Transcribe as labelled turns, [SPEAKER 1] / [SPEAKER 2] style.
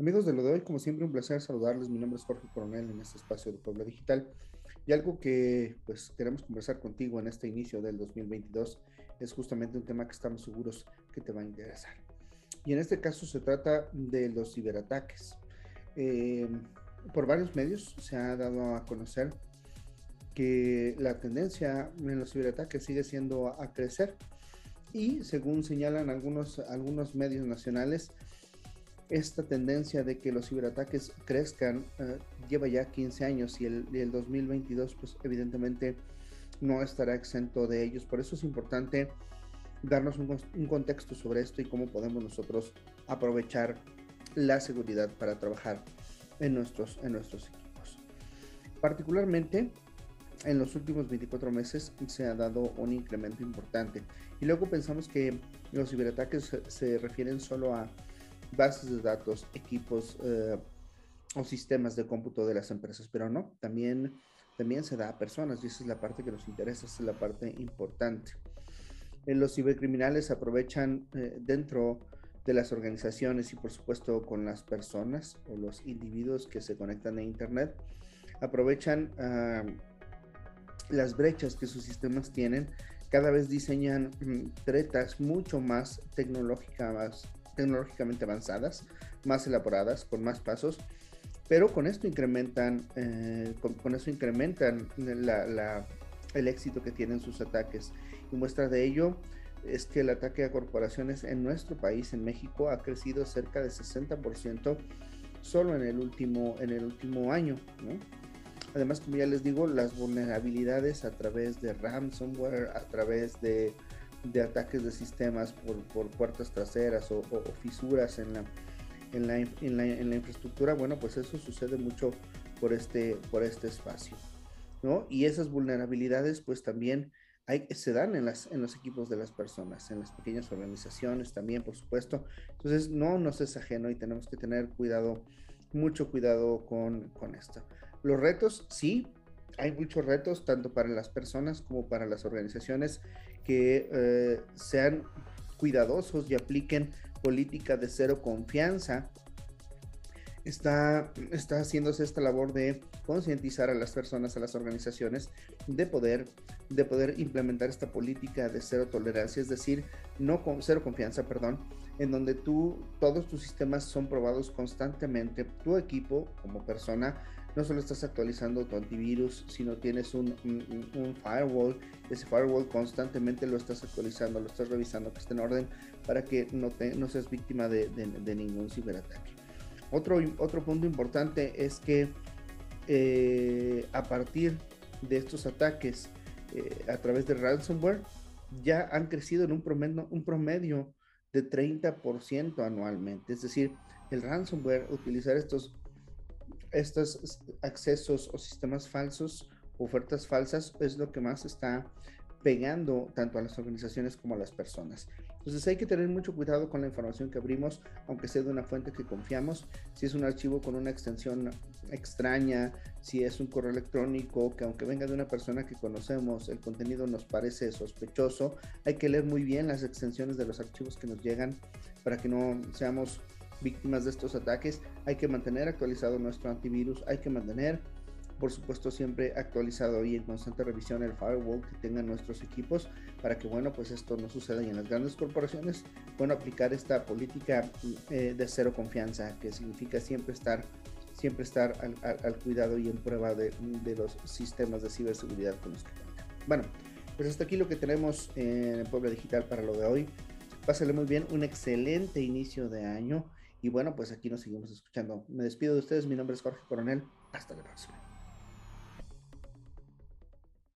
[SPEAKER 1] Amigos de lo de hoy, como siempre, un placer saludarles. Mi nombre es Jorge Coronel en este espacio de Puebla Digital. Y algo que pues queremos conversar contigo en este inicio del 2022 es justamente un tema que estamos seguros que te va a interesar. Y en este caso se trata de los ciberataques. Eh, por varios medios se ha dado a conocer que la tendencia en los ciberataques sigue siendo a, crecer y según señalan algunos, algunos medios nacionales, esta tendencia de que los ciberataques crezcan eh, lleva ya 15 años y el, el, 2022 pues evidentemente no estará exento de ellos. Por eso es importante darnos un, un, contexto sobre esto y cómo podemos nosotros aprovechar la seguridad para trabajar en nuestros, en nuestros equipos. Particularmente en los últimos 24 meses se ha dado un incremento importante. Y luego pensamos que los ciberataques se, refieren solo a bases de datos, equipos eh, o sistemas de cómputo de las empresas, pero no, también, también se da a personas y esa es la parte que nos interesa, esa es la parte importante. Eh, los cibercriminales aprovechan eh, dentro de las organizaciones y por supuesto con las personas o los individuos que se conectan a Internet, aprovechan ah, las brechas que sus sistemas tienen, cada vez diseñan mm, tretas mucho más tecnológicas, tecnológicamente avanzadas, más elaboradas, con más pasos, pero con esto incrementan, eh, con, eso incrementan el éxito que tienen sus ataques. Y muestra de ello es que el ataque a corporaciones en nuestro país, en México, ha crecido cerca de 60% solo en el último, en el último año. ¿no? Además, como ya les digo, las vulnerabilidades a través de ransomware, a través de, de ataques de sistemas por, por puertas traseras o, fisuras en la, en, la, en, la, en la, infraestructura, bueno, pues eso sucede mucho por este, por este espacio. ¿no? Y esas vulnerabilidades pues también hay, se dan en, las, en los equipos de las personas, en las pequeñas organizaciones también, por supuesto. Entonces, no nos es ajeno y tenemos que tener cuidado, mucho cuidado con, con esto. Los retos, sí, hay muchos retos, tanto para las personas como para las organizaciones, que eh, sean cuidadosos y apliquen política de cero confianza. Está, está haciéndose esta labor de concientizar a las personas, a las organizaciones, de poder, de poder implementar esta política de cero tolerancia, es decir, no con cero confianza, perdón, en donde tú, todos tus sistemas son probados constantemente, tu equipo como persona no solo estás actualizando tu antivirus, sino tienes un, firewall. Ese firewall constantemente lo estás actualizando, lo estás revisando que esté en orden para que no, te, no seas víctima de, de, ningún ciberataque. Otro, otro punto importante es que eh, a partir de estos ataques eh, a través de ransomware, ya han crecido en un promedio, un promedio de 30% anualmente. Es decir, el ransomware, utilizar estos estos accesos o sistemas falsos, ofertas falsas, es lo que más está pegando tanto a las organizaciones como a las personas. Entonces hay que tener mucho cuidado con la información que abrimos, aunque sea de una fuente que confiamos. Si es un archivo con una extensión extraña, si es un correo electrónico que aunque venga de una persona que conocemos, el contenido nos parece sospechoso, hay que leer muy bien las extensiones de los archivos que nos llegan para que no seamos víctimas de estos ataques, hay que mantener actualizado nuestro antivirus, hay que mantener, por supuesto, siempre actualizado y en constante revisión el firewall que tengan nuestros equipos para que, bueno, pues esto no suceda y en las grandes corporaciones, bueno, aplicar esta política eh, de cero confianza, que significa siempre estar siempre estar al, al, cuidado y en prueba de, de, los sistemas de ciberseguridad con los que cuentan. Bueno, pues hasta aquí lo que tenemos en Puebla Digital para lo de hoy. Pásale muy bien, un excelente inicio de año y bueno, pues aquí nos seguimos escuchando. Me despido de ustedes. Mi nombre es Jorge Coronel. Hasta la próxima.